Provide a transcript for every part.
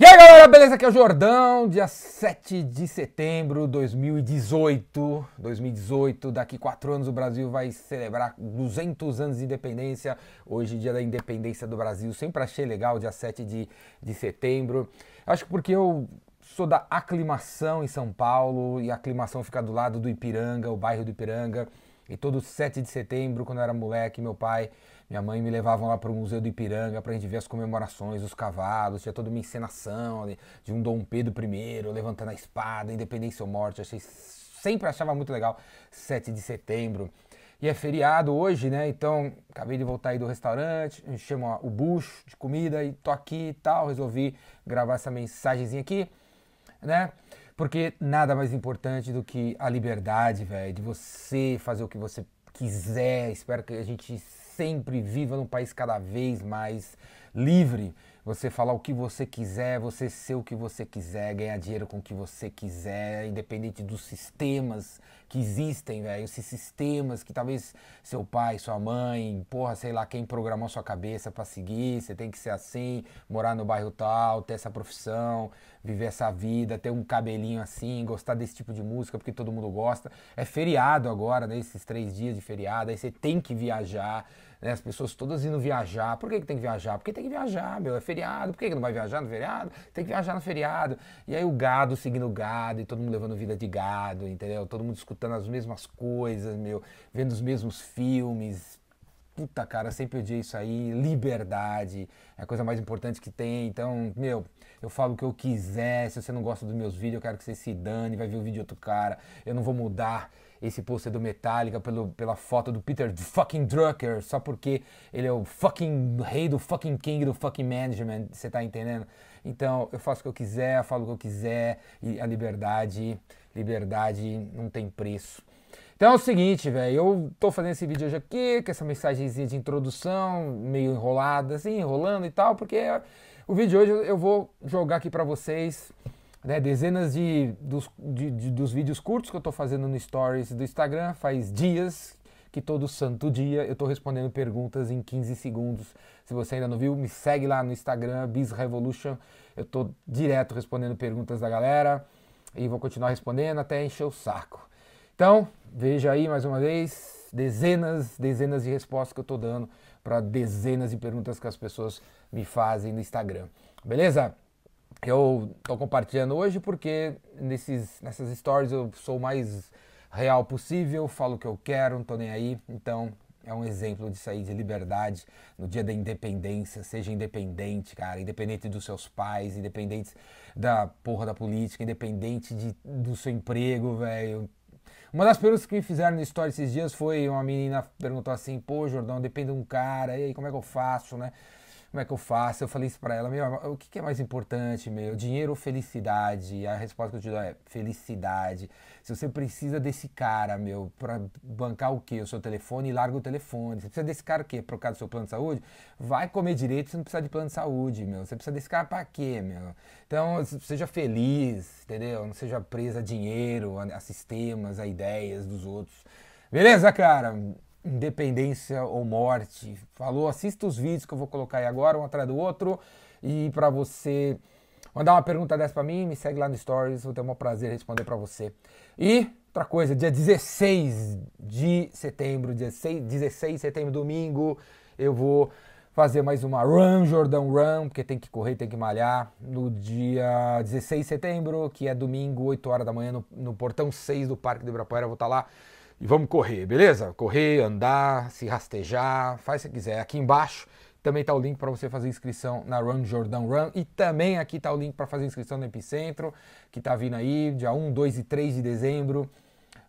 E aí galera, beleza? Aqui é o Jordão, dia 7 de setembro de 2018. 2018, daqui quatro anos o Brasil vai celebrar 200 anos de independência. Hoje, dia da independência do Brasil. Sempre achei legal, dia 7 de, de setembro. Acho que porque eu sou da aclimação em São Paulo e a aclimação fica do lado do Ipiranga, o bairro do Ipiranga. E todo 7 de setembro, quando eu era moleque, meu pai minha mãe me levavam lá para o Museu do Ipiranga para a gente ver as comemorações, os cavalos, tinha toda uma encenação de, de um Dom Pedro I levantando a espada, independência ou morte. Achei, sempre achava muito legal 7 de setembro. E é feriado hoje, né? Então, acabei de voltar aí do restaurante, chama o bucho de comida e tô aqui e tal. Resolvi gravar essa mensagenzinha aqui, né? Porque nada mais importante do que a liberdade, velho, de você fazer o que você quiser. Espero que a gente sempre viva num país cada vez mais livre. Você falar o que você quiser, você ser o que você quiser, ganhar dinheiro com o que você quiser, independente dos sistemas que existem, velho. Esses sistemas que talvez seu pai, sua mãe, porra, sei lá quem programou sua cabeça para seguir, você tem que ser assim, morar no bairro tal, ter essa profissão, viver essa vida, ter um cabelinho assim, gostar desse tipo de música porque todo mundo gosta. É feriado agora, né? Esses três dias de feriado, aí você tem que viajar, né? As pessoas todas indo viajar. Por que, que tem que viajar? Porque tem que viajar, meu. É feriado. Por que, que não vai viajar no feriado? Tem que viajar no feriado. E aí o gado seguindo o gado, e todo mundo levando vida de gado, entendeu? Todo mundo escutando as mesmas coisas, meu, vendo os mesmos filmes. Puta, cara, sempre odiei isso aí. Liberdade é a coisa mais importante que tem. Então, meu, eu falo o que eu quiser. Se você não gosta dos meus vídeos, eu quero que você se dane, vai ver o vídeo de outro cara. Eu não vou mudar esse pôster do Metallica pelo, pela foto do Peter fucking Drucker, só porque ele é o fucking rei do fucking king do fucking management, você tá entendendo? Então, eu faço o que eu quiser, eu falo o que eu quiser, e a liberdade Liberdade não tem preço. Então é o seguinte, velho, eu tô fazendo esse vídeo hoje aqui, com essa mensagenzinha de introdução, meio enrolada, assim, enrolando e tal, porque o vídeo de hoje eu vou jogar aqui para vocês né, dezenas de dos, de, de, dos vídeos curtos que eu tô fazendo no Stories do Instagram, faz dias que todo santo dia eu tô respondendo perguntas em 15 segundos. Se você ainda não viu, me segue lá no Instagram, Biz Revolution, eu tô direto respondendo perguntas da galera e vou continuar respondendo até encher o saco. Então, veja aí mais uma vez dezenas, dezenas de respostas que eu estou dando para dezenas de perguntas que as pessoas me fazem no Instagram. Beleza? Eu estou compartilhando hoje porque nesses, nessas stories eu sou o mais real possível, falo o que eu quero, não estou nem aí. Então, é um exemplo disso aí, de liberdade no dia da independência. Seja independente, cara, independente dos seus pais, independente da porra da política, independente de, do seu emprego, velho. Uma das perguntas que me fizeram na história esses dias foi uma menina perguntou assim: pô, Jordão, depende de um cara, e aí como é que eu faço, né? Como é que eu faço? Eu falei isso para ela, meu, o que é mais importante, meu? Dinheiro ou felicidade? E a resposta que eu te dou é felicidade. Se você precisa desse cara, meu, para bancar o quê? O seu telefone, larga o telefone. Você precisa desse cara o quê? Por causa do seu plano de saúde? Vai comer direito, você não precisa de plano de saúde, meu. Você precisa desse cara para quê, meu? Então, seja feliz, entendeu? Não seja presa a dinheiro, a sistemas, a ideias dos outros. Beleza, cara? Independência ou morte. Falou, assista os vídeos que eu vou colocar aí agora, um atrás do outro. E para você mandar uma pergunta dessa para mim, me segue lá no Stories, vou ter um prazer responder para você. E outra coisa, dia 16 de setembro, dia 16 de setembro, domingo, eu vou fazer mais uma Run Jordão Run, porque tem que correr, tem que malhar, no dia 16 de setembro, que é domingo, 8 horas da manhã, no, no portão 6 do Parque do Ibirapuera, eu vou estar tá lá e vamos correr, beleza? Correr, andar, se rastejar, faz o que quiser. Aqui embaixo também está o link para você fazer inscrição na Run Jordão Run. E também aqui está o link para fazer inscrição no Epicentro, que está vindo aí, dia 1, 2 e 3 de dezembro.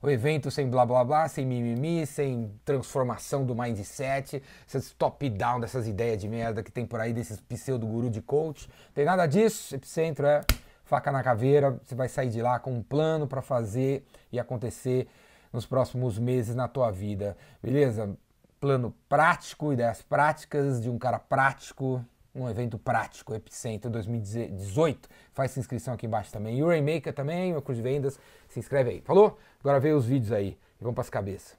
O evento sem blá blá blá, sem mimimi, sem transformação do mindset, esses top-down dessas ideias de merda que tem por aí, desses pseudo-guru de coach. Tem nada disso, Epicentro é faca na caveira, você vai sair de lá com um plano para fazer e acontecer nos próximos meses na tua vida, beleza? Plano prático, ideias práticas de um cara prático, um evento prático, Epicentro 2018. Faz sua inscrição aqui embaixo também. E o Rainmaker também, meu curso de vendas, se inscreve aí, falou? Agora vê os vídeos aí e vamos para as cabeças.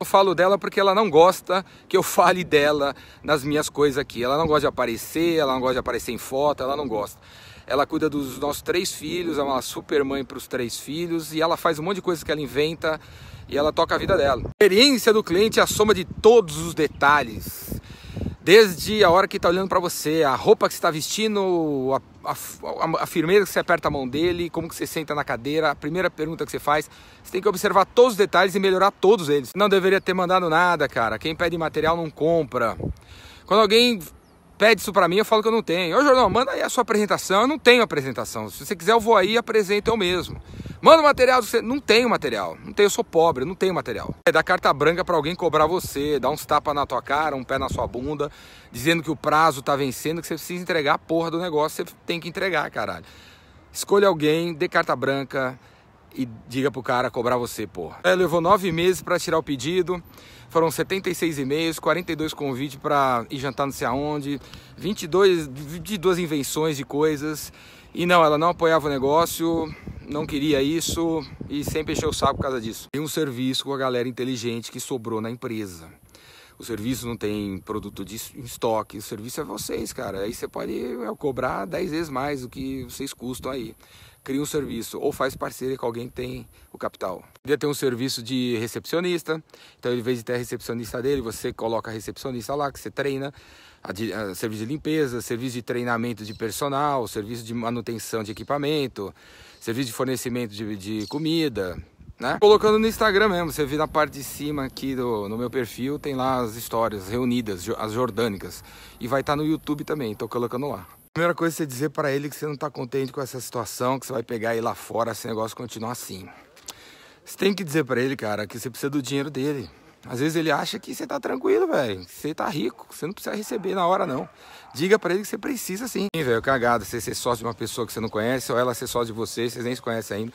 Eu falo dela porque ela não gosta que eu fale dela nas minhas coisas aqui. Ela não gosta de aparecer, ela não gosta de aparecer em foto, ela não gosta. Ela cuida dos nossos três filhos, é uma super mãe para os três filhos e ela faz um monte de coisas que ela inventa e ela toca a vida dela. A experiência do cliente é a soma de todos os detalhes. Desde a hora que está olhando para você, a roupa que está vestindo, a, a, a, firmeza que você aperta a mão dele, como que você senta na cadeira, a primeira pergunta que você faz, você tem que observar todos os detalhes e melhorar todos eles. Não deveria ter mandado nada, cara. Quem pede material não compra. Quando alguém pede isso para mim, eu falo que eu não tenho. Ô, Jornal, manda aí a sua apresentação. Eu não tenho apresentação. Se você quiser, eu vou aí e apresento eu mesmo. Manda o material. Você... Não tenho material. Não tenho, eu sou pobre, não tenho material. É dar carta branca para alguém cobrar você, dar uns tapas na tua cara, um pé na sua bunda, dizendo que o prazo tá vencendo, que você precisa entregar a porra do negócio, você tem que entregar, caralho. Escolha alguém, dê carta branca e diga pro cara cobrar você, porra. É, levou nove meses para tirar o pedido. Foram 76 e-mails, 42 convites para ir jantar não sei aonde, 22, 22 invenções de coisas. E não, ela não apoiava o negócio, não queria isso e sempre encheu o saco por causa disso. Tem um serviço com a galera inteligente que sobrou na empresa. O serviço não tem produto de, estoque, o serviço é vocês, cara. Aí você pode cobrar 10 vezes mais do que vocês custam aí cria um serviço ou faz parceria com alguém que tem o capital. Podia ter um serviço de recepcionista, então em vez de ter a recepcionista dele, você coloca a recepcionista lá que você treina, a, a, serviço de limpeza, serviço de treinamento de personal, serviço de manutenção de equipamento, serviço de fornecimento de, de comida, né? Colocando no Instagram mesmo, você vê na parte de cima aqui do, no meu perfil, tem lá as histórias reunidas, as jordânicas. E vai estar tá no YouTube também, estou colocando lá. Primeira coisa é você dizer para ele que você não está contente com essa situação, que você vai pegar ele lá fora, esse negócio continuar assim. Você tem que dizer para ele, cara, que você precisa do dinheiro dele. Às vezes ele acha que você tá tranquilo, velho. Você tá rico, você não precisa receber na hora, não. Diga para ele que você precisa sim. velho, cagada, você ser sócio de uma pessoa que você não conhece, ou ela ser sócio de você, vocês nem se conhecem ainda.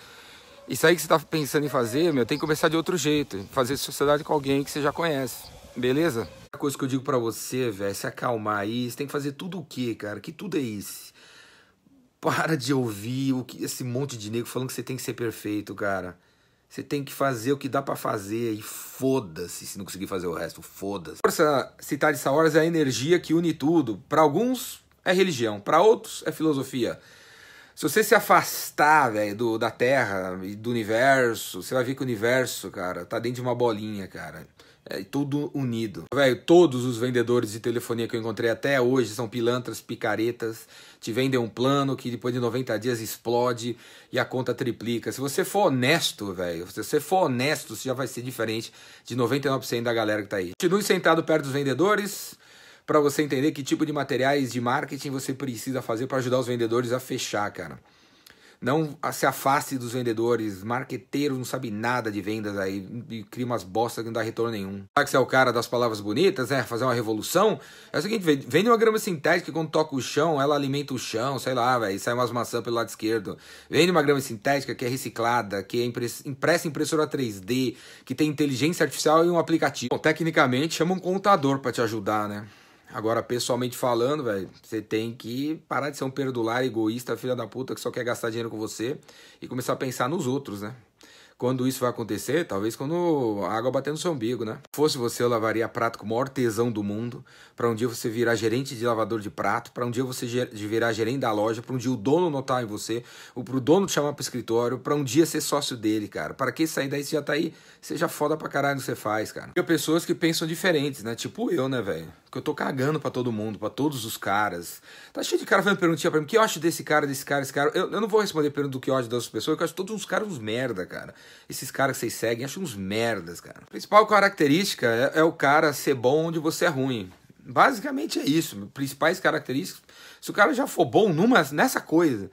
Isso aí que você tá pensando em fazer, meu, tem que começar de outro jeito. Fazer sociedade com alguém que você já conhece. Beleza? A coisa que eu digo para você, velho, é se acalmar aí. Você tem que fazer tudo o quê, cara? Que tudo é isso? Para de ouvir o que esse monte de nego falando que você tem que ser perfeito, cara. Você tem que fazer o que dá para fazer e foda-se se não conseguir fazer o resto, foda-se. Força citar de horas é a energia que une tudo. Para alguns é religião, para outros é filosofia. Se você se afastar, velho, da Terra e do universo, você vai ver que o universo, cara, tá dentro de uma bolinha, cara. É tudo unido. Velho, todos os vendedores de telefonia que eu encontrei até hoje são pilantras, picaretas, te vendem um plano que depois de 90 dias explode e a conta triplica. Se você for honesto, velho, se você for honesto, você já vai ser diferente de 99% da galera que tá aí. Continue sentado perto dos vendedores para você entender que tipo de materiais de marketing você precisa fazer para ajudar os vendedores a fechar, cara. Não se afaste dos vendedores. Marqueteiro não sabe nada de vendas aí. E cria umas bostas que não dá retorno nenhum. Será que você é o cara das palavras bonitas, né? Fazer uma revolução? É o seguinte, vende uma grama sintética que quando toca o chão, ela alimenta o chão, sei lá, velho. Sai umas maçãs pelo lado esquerdo. Vende uma grama sintética que é reciclada, que é impressa em impressora 3D, que tem inteligência artificial e um aplicativo. Bom, tecnicamente, chama um contador para te ajudar, né? Agora, pessoalmente falando, velho, você tem que parar de ser um perdular egoísta, filha da puta, que só quer gastar dinheiro com você e começar a pensar nos outros, né? Quando isso vai acontecer? Talvez quando a água bater no seu umbigo, né? Se fosse você, eu lavaria prato com o maior tesão do mundo. Para um dia você virar gerente de lavador de prato. Para um dia você virar gerente da loja. Para um dia o dono notar em você. Ou pro dono te chamar pro escritório. Para um dia ser sócio dele, cara. Para que sair daí você já tá aí? Seja foda pra caralho que você faz, cara. Tem pessoas que pensam diferentes, né? Tipo eu, né, velho? Que eu tô cagando para todo mundo, para todos os caras. Tá cheio de cara fazendo perguntinha pra mim. O que eu acho desse cara, desse cara, desse cara? Eu, eu não vou responder pergunta do que eu acho das pessoas, eu acho todos os caras uns merda, cara. Esses caras que vocês seguem, acho uns merdas, cara. A principal característica é, é o cara ser bom onde você é ruim. Basicamente é isso. Principais características. Se o cara já for bom numa, nessa coisa,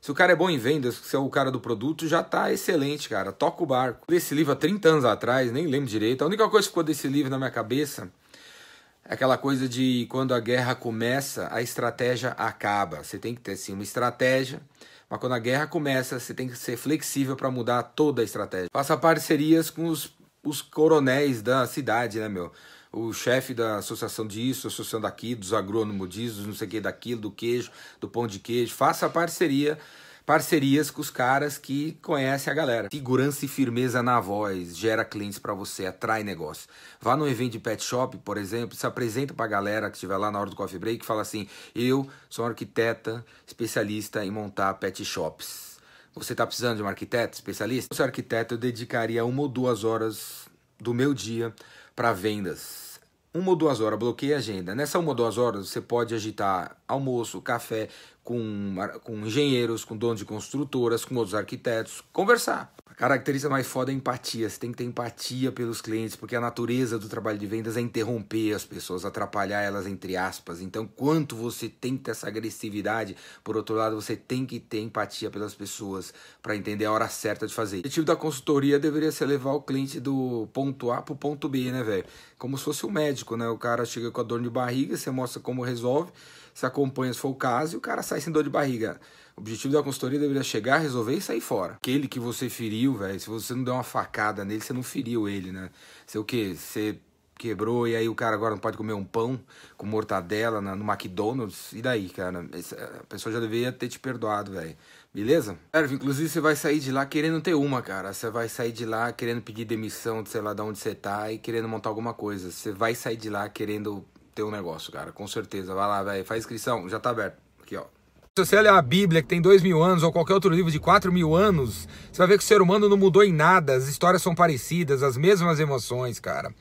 se o cara é bom em vendas, se é o cara do produto, já tá excelente, cara. Toca o barco. Esse livro há 30 anos atrás, nem lembro direito. A única coisa que ficou desse livro na minha cabeça aquela coisa de quando a guerra começa, a estratégia acaba. Você tem que ter sim uma estratégia, mas quando a guerra começa, você tem que ser flexível para mudar toda a estratégia. Faça parcerias com os, os coronéis da cidade, né, meu? O chefe da associação disso, associação daqui, dos agrônomos disso, não sei o que, daquilo, do queijo, do pão de queijo. Faça parceria parcerias com os caras que conhecem a galera. Segurança e firmeza na voz gera clientes para você, atrai negócio. Vá no evento de pet shop, por exemplo, se apresenta para a galera que estiver lá na hora do coffee break e fala assim: "Eu sou uma arquiteta especialista em montar pet shops. Você está precisando de um arquiteto especialista? Se arquiteto, eu dedicaria uma ou duas horas do meu dia para vendas uma ou duas horas, bloqueie a agenda. Nessa uma ou duas horas você pode agitar almoço, café com, com engenheiros, com donos de construtoras, com outros arquitetos, conversar. A característica mais foda é empatia. Você tem que ter empatia pelos clientes, porque a natureza do trabalho de vendas é interromper as pessoas, atrapalhar elas, entre aspas. Então, quanto você tem que ter essa agressividade, por outro lado, você tem que ter empatia pelas pessoas para entender a hora certa de fazer. O objetivo da consultoria deveria ser levar o cliente do ponto A para o ponto B, né, velho? Como se fosse o um médico, né? O cara chega com a dor de barriga, você mostra como resolve se acompanha se for o caso e o cara sai sem dor de barriga. O objetivo da consultoria deveria chegar, resolver e sair fora. Aquele que você feriu, velho, se você não der uma facada nele, você não feriu ele, né? Você o quê? Você quebrou e aí o cara agora não pode comer um pão com mortadela no McDonald's. E daí, cara? A pessoa já deveria ter te perdoado, velho. Beleza? Inclusive você vai sair de lá querendo ter uma, cara. Você vai sair de lá querendo pedir demissão de sei lá de onde você tá e querendo montar alguma coisa. Você vai sair de lá querendo um negócio, cara. Com certeza. Vai lá, velho. Faz inscrição. Já tá aberto. Aqui, ó. Se você ler a Bíblia, que tem dois mil anos, ou qualquer outro livro de quatro mil anos, você vai ver que o ser humano não mudou em nada. As histórias são parecidas, as mesmas emoções, cara.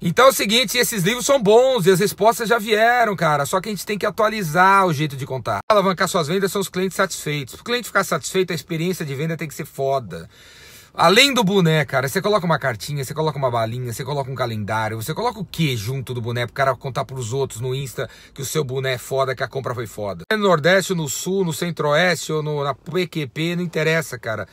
Então é o seguinte, esses livros são bons e as respostas já vieram, cara. Só que a gente tem que atualizar o jeito de contar. Alavancar suas vendas são os clientes satisfeitos. Para o cliente ficar satisfeito, a experiência de venda tem que ser foda. Além do boné, cara, você coloca uma cartinha, você coloca uma balinha, você coloca um calendário, você coloca o que junto do boné pro cara contar pros outros no Insta que o seu boné é foda, que a compra foi foda. No Nordeste, no Sul, no Centro-Oeste ou no, na PQP, não interessa, cara.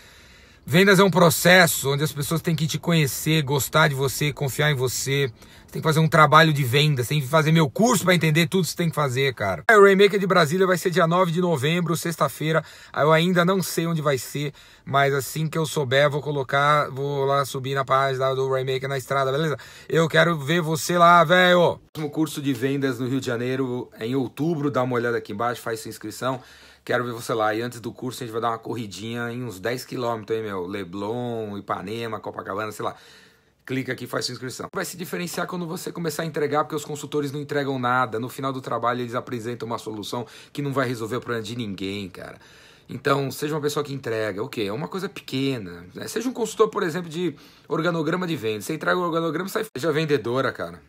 Vendas é um processo onde as pessoas têm que te conhecer, gostar de você, confiar em você tem que fazer um trabalho de venda, tem que fazer meu curso para entender tudo que você tem que fazer, cara. O Rainmaker de Brasília vai ser dia 9 de novembro, sexta-feira. Eu ainda não sei onde vai ser, mas assim que eu souber, vou colocar, vou lá subir na página do Rainmaker na estrada, beleza? Eu quero ver você lá, velho. Próximo curso de vendas no Rio de Janeiro é em outubro, dá uma olhada aqui embaixo, faz sua inscrição. Quero ver você lá. E antes do curso a gente vai dar uma corridinha em uns 10 quilômetros aí, meu. Leblon, Ipanema, Copacabana, sei lá clica aqui e faz sua inscrição. Vai se diferenciar quando você começar a entregar, porque os consultores não entregam nada. No final do trabalho, eles apresentam uma solução que não vai resolver o problema de ninguém, cara. Então, seja uma pessoa que entrega, o okay, É uma coisa pequena. Né? Seja um consultor, por exemplo, de organograma de venda. Você entrega o organograma e sai. Seja vendedora, cara.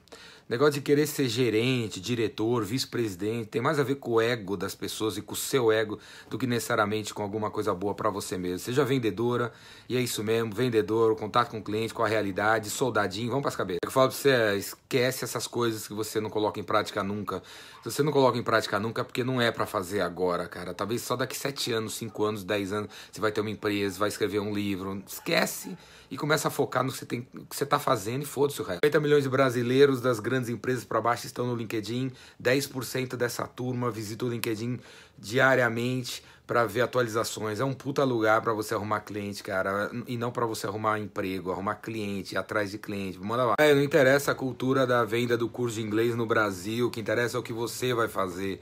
Negócio de querer ser gerente, diretor, vice-presidente, tem mais a ver com o ego das pessoas e com o seu ego do que necessariamente com alguma coisa boa para você mesmo. Seja vendedora, e é isso mesmo, vendedor, contato com o cliente, com a realidade, soldadinho, vamos para as cabeças. Eu falo para você, é, esquece essas coisas que você não coloca em prática nunca. Se você não coloca em prática nunca, é porque não é para fazer agora, cara. Talvez só daqui sete anos, cinco anos, dez anos, você vai ter uma empresa, vai escrever um livro. Esquece e começa a focar no que você, tem, que você tá fazendo e foda-se o resto. 50 milhões de brasileiros das grandes empresas para baixo estão no LinkedIn. 10% dessa turma visita o LinkedIn diariamente para ver atualizações. É um puta lugar para você arrumar cliente, cara, e não para você arrumar emprego, arrumar cliente, atrás de cliente. Manda lá. É, não interessa a cultura da venda do curso de inglês no Brasil, o que interessa é o que você vai fazer.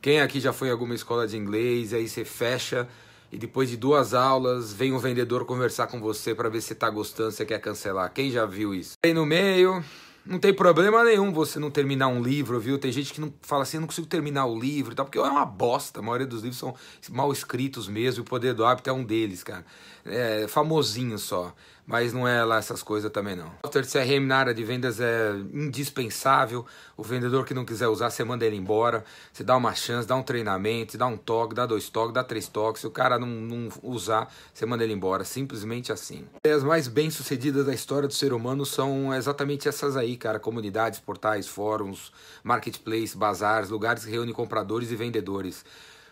Quem aqui já foi em alguma escola de inglês, aí você fecha e depois de duas aulas vem um vendedor conversar com você para ver se tá gostando, se quer cancelar. Quem já viu isso? Aí no meio, não tem problema nenhum você não terminar um livro, viu? Tem gente que não fala assim, eu não consigo terminar o livro e tal, porque é uma bosta. A maioria dos livros são mal escritos mesmo, e o poder do hábito é um deles, cara. É famosinho só mas não é lá essas coisas também não. O de CRM na área de vendas é indispensável. O vendedor que não quiser usar, você manda ele embora. Você dá uma chance, dá um treinamento, dá um toque, dá dois toques, dá três toques. Se o cara não, não usar, você manda ele embora. Simplesmente assim. As mais bem sucedidas da história do ser humano são exatamente essas aí, cara. Comunidades, portais, fóruns, marketplace, bazares, lugares que reúnem compradores e vendedores.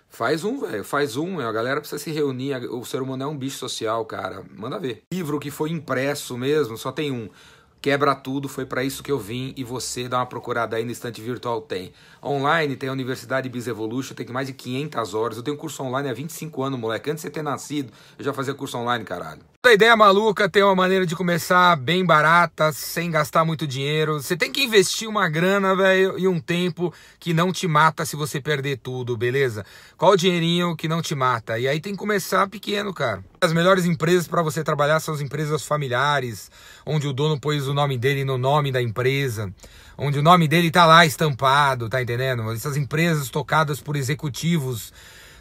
Faz um, velho. Faz um. A galera precisa se reunir. O ser humano é um bicho social, cara. Manda ver. Livro que foi impresso mesmo, só tem um. Quebra tudo, foi para isso que eu vim e você dá uma procurada aí no Estante Virtual tem. Online tem a Universidade Biz Evolution, tem mais de 500 horas. Eu tenho curso online há 25 anos, moleque. Antes de você ter nascido, eu já fazia curso online, caralho. A ideia maluca tem uma maneira de começar bem barata, sem gastar muito dinheiro. Você tem que investir uma grana, velho, e um tempo que não te mata se você perder tudo, beleza? Qual o dinheirinho que não te mata? E aí tem que começar pequeno, cara. As melhores empresas para você trabalhar são as empresas familiares, onde o dono pôs o nome dele no nome da empresa, onde o nome dele tá lá estampado, tá entendendo? Essas empresas tocadas por executivos.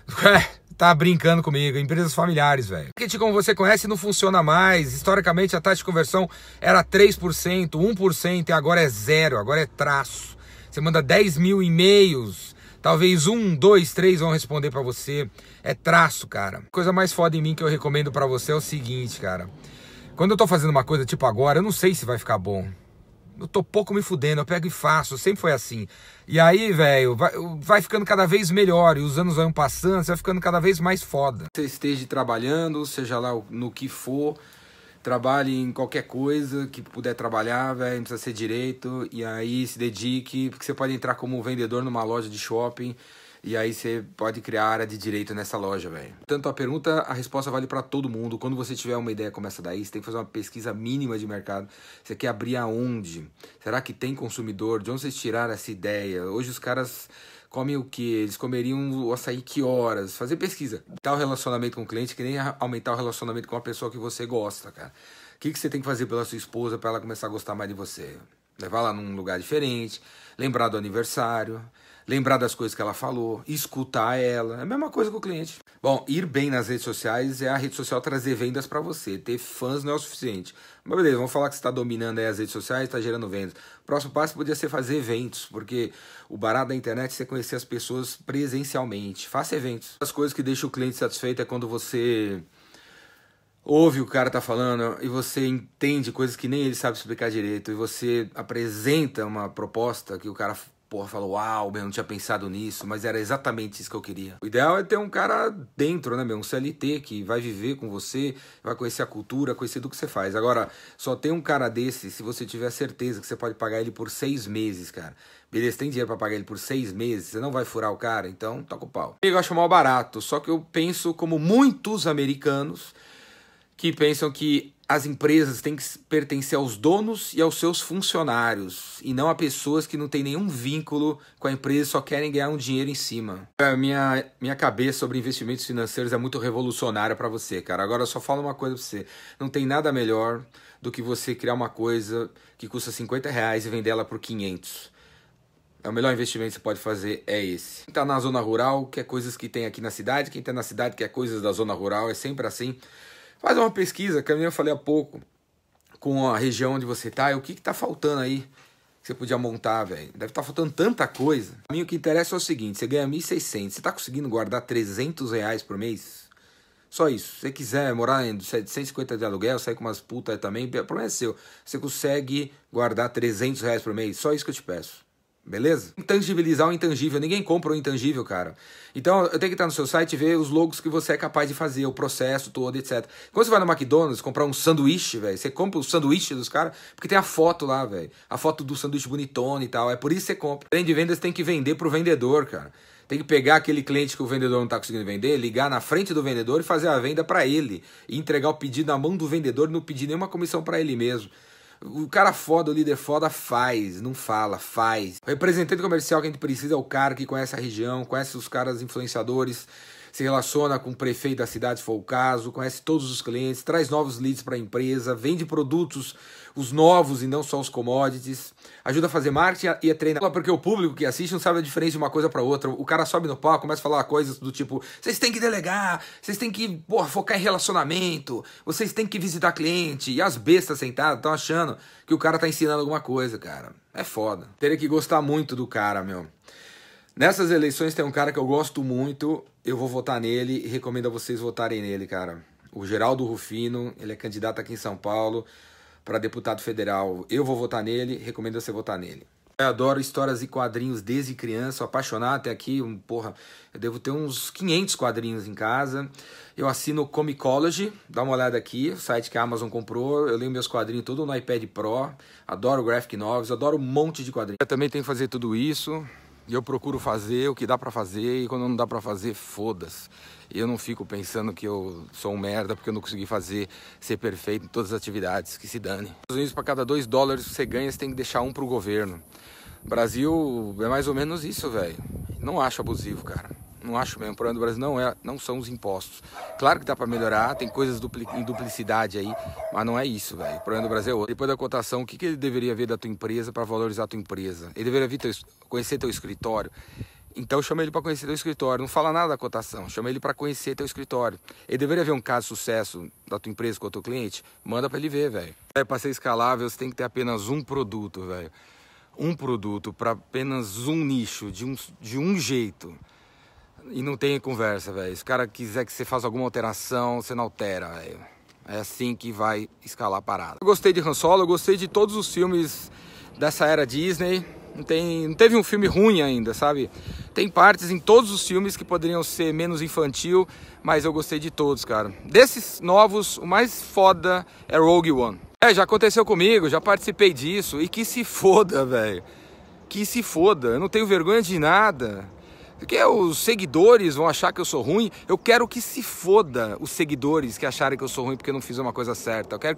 É, tá brincando comigo. Empresas familiares, velho. Marketing, como você conhece, não funciona mais. Historicamente, a taxa de conversão era 3%, 1% e agora é zero, agora é traço. Você manda 10 mil e-mails, talvez um, dois, três vão responder para você. É traço, cara. Coisa mais foda em mim que eu recomendo para você é o seguinte, cara. Quando eu tô fazendo uma coisa tipo agora, eu não sei se vai ficar bom eu tô pouco me fudendo, eu pego e faço, sempre foi assim. E aí, velho, vai, vai, ficando cada vez melhor, e os anos vão passando, você vai ficando cada vez mais foda. Você esteja trabalhando, seja lá no que for, trabalhe em qualquer coisa que puder trabalhar, velho, não precisa ser direito, e aí se dedique, porque você pode entrar como vendedor numa loja de shopping e aí você pode criar área de direito nessa loja, velho. Tanto a pergunta, a resposta vale para todo mundo. Quando você tiver uma ideia como essa daí, você tem que fazer uma pesquisa mínima de mercado. Você quer abrir aonde? Será que tem consumidor? De onde vocês tiraram essa ideia? Hoje os caras comem o que? Eles comeriam o açaí que horas? Fazer pesquisa. Tal relacionamento com o cliente que nem aumentar o relacionamento com a pessoa que você gosta, cara. O que, que você tem que fazer pela sua esposa para ela começar a gostar mais de você? Levar ela num lugar diferente, lembrar do aniversário, lembrar das coisas que ela falou, escutar ela. É a mesma coisa com o cliente. Bom, ir bem nas redes sociais é a rede social trazer vendas para você. Ter fãs não é o suficiente. Mas beleza, vamos falar que você está dominando as redes sociais, está gerando vendas. Próximo passo podia ser fazer eventos, porque o barato da internet é você conhecer as pessoas presencialmente. Faça eventos. As coisas que deixam o cliente satisfeito é quando você ouve o cara tá falando e você entende coisas que nem ele sabe explicar direito e você apresenta uma proposta que o cara porra, falou, uau, eu não tinha pensado nisso, mas era exatamente isso que eu queria. O ideal é ter um cara dentro, né, meu? Um CLT que vai viver com você, vai conhecer a cultura, conhecer do que você faz. Agora, só tem um cara desse se você tiver certeza que você pode pagar ele por seis meses, cara. Beleza, tem dinheiro para pagar ele por seis meses, você não vai furar o cara, então toca o pau. Eu acho mal barato, só que eu penso como muitos americanos que pensam que as empresas têm que pertencer aos donos e aos seus funcionários, e não a pessoas que não têm nenhum vínculo com a empresa e só querem ganhar um dinheiro em cima. A minha, minha cabeça sobre investimentos financeiros é muito revolucionária para você, cara. Agora eu só falo uma coisa pra você: não tem nada melhor do que você criar uma coisa que custa 50 reais e vender ela por 500. É o melhor investimento que você pode fazer é esse. Quem está na zona rural quer coisas que tem aqui na cidade, quem está na cidade quer coisas da zona rural, é sempre assim. Faz uma pesquisa, que eu falei há pouco, com a região onde você está, e o que está faltando aí que você podia montar, velho. Deve estar tá faltando tanta coisa. A mim o que interessa é o seguinte, você ganha 1.600, você está conseguindo guardar 300 reais por mês? Só isso. Se você quiser morar em 750 de aluguel, sair com umas putas também, o problema é seu. Você consegue guardar 300 reais por mês? Só isso que eu te peço. Beleza? Intangibilizar o intangível. Ninguém compra o intangível, cara. Então eu tenho que estar no seu site e ver os logos que você é capaz de fazer, o processo todo, etc. Quando você vai no McDonald's comprar um sanduíche, velho, você compra o sanduíche dos caras, porque tem a foto lá, velho. A foto do sanduíche bonitona e tal. É por isso que você compra. Além de vendas, tem que vender pro vendedor, cara. Tem que pegar aquele cliente que o vendedor não está conseguindo vender, ligar na frente do vendedor e fazer a venda para ele. E entregar o pedido na mão do vendedor e não pedir nenhuma comissão para ele mesmo. O cara foda, o líder foda, faz, não fala, faz. O representante comercial que a gente precisa é o cara que conhece a região, conhece os caras influenciadores, se relaciona com o prefeito da cidade, se for o caso, conhece todos os clientes, traz novos leads para a empresa, vende produtos, os novos e não só os commodities, ajuda a fazer marketing e a treinar, porque o público que assiste não sabe a diferença de uma coisa para outra. O cara sobe no palco, começa a falar coisas do tipo: vocês têm que delegar, vocês têm que porra, focar em relacionamento, vocês têm que visitar cliente. E as bestas sentadas estão achando que o cara tá ensinando alguma coisa, cara. É foda. Teria que gostar muito do cara, meu. Nessas eleições tem um cara que eu gosto muito, eu vou votar nele e recomendo a vocês votarem nele, cara. O Geraldo Rufino, ele é candidato aqui em São Paulo para deputado federal. Eu vou votar nele, recomendo você votar nele. Eu adoro histórias e quadrinhos desde criança, sou apaixonado até aqui, um, porra, eu devo ter uns 500 quadrinhos em casa. Eu assino Comicology, dá uma olhada aqui, o site que a Amazon comprou. Eu leio meus quadrinhos tudo no iPad Pro. Adoro graphic novels, adoro um monte de quadrinhos. Eu também tenho que fazer tudo isso. E eu procuro fazer o que dá para fazer e quando não dá para fazer, foda-se. Eu não fico pensando que eu sou um merda porque eu não consegui fazer ser perfeito em todas as atividades, que se dane. Nos Unidos, para cada dois dólares que você ganha, você tem que deixar um pro governo. Brasil é mais ou menos isso, velho. Não acho abusivo, cara. Não acho mesmo. O problema do Brasil não, é, não são os impostos. Claro que dá para melhorar, tem coisas dupli, em duplicidade aí, mas não é isso, velho. O problema do Brasil é outro. Depois da cotação, o que, que ele deveria ver da tua empresa para valorizar a tua empresa? Ele deveria vir teu, conhecer teu escritório. Então chama ele para conhecer teu escritório. Não fala nada da cotação, chama ele para conhecer teu escritório. Ele deveria ver um caso de sucesso da tua empresa com o teu cliente, manda para ele ver, velho. Para ser escalável, você tem que ter apenas um produto, velho. Um produto para apenas um nicho, de um, de um jeito. E não tem conversa, velho. Se o cara quiser que você faça alguma alteração, você não altera, velho. É assim que vai escalar a parada. Eu gostei de Han Solo, eu gostei de todos os filmes dessa era Disney. Não, tem, não teve um filme ruim ainda, sabe? Tem partes em todos os filmes que poderiam ser menos infantil, mas eu gostei de todos, cara. Desses novos, o mais foda é Rogue One. É, já aconteceu comigo, já participei disso. E que se foda, velho. Que se foda. Eu não tenho vergonha de nada. Porque os seguidores vão achar que eu sou ruim. Eu quero que se foda os seguidores que acharem que eu sou ruim porque eu não fiz uma coisa certa. Eu quero que